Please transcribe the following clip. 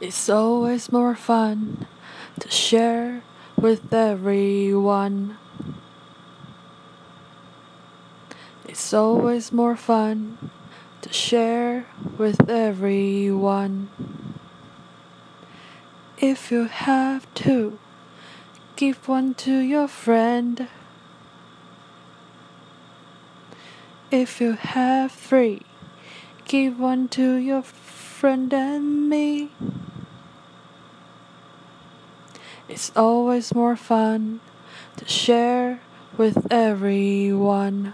It's always more fun to share with everyone. It's always more fun to share with everyone. If you have two, give one to your friend. If you have three, give one to your friend and me. It's always more fun to share with everyone.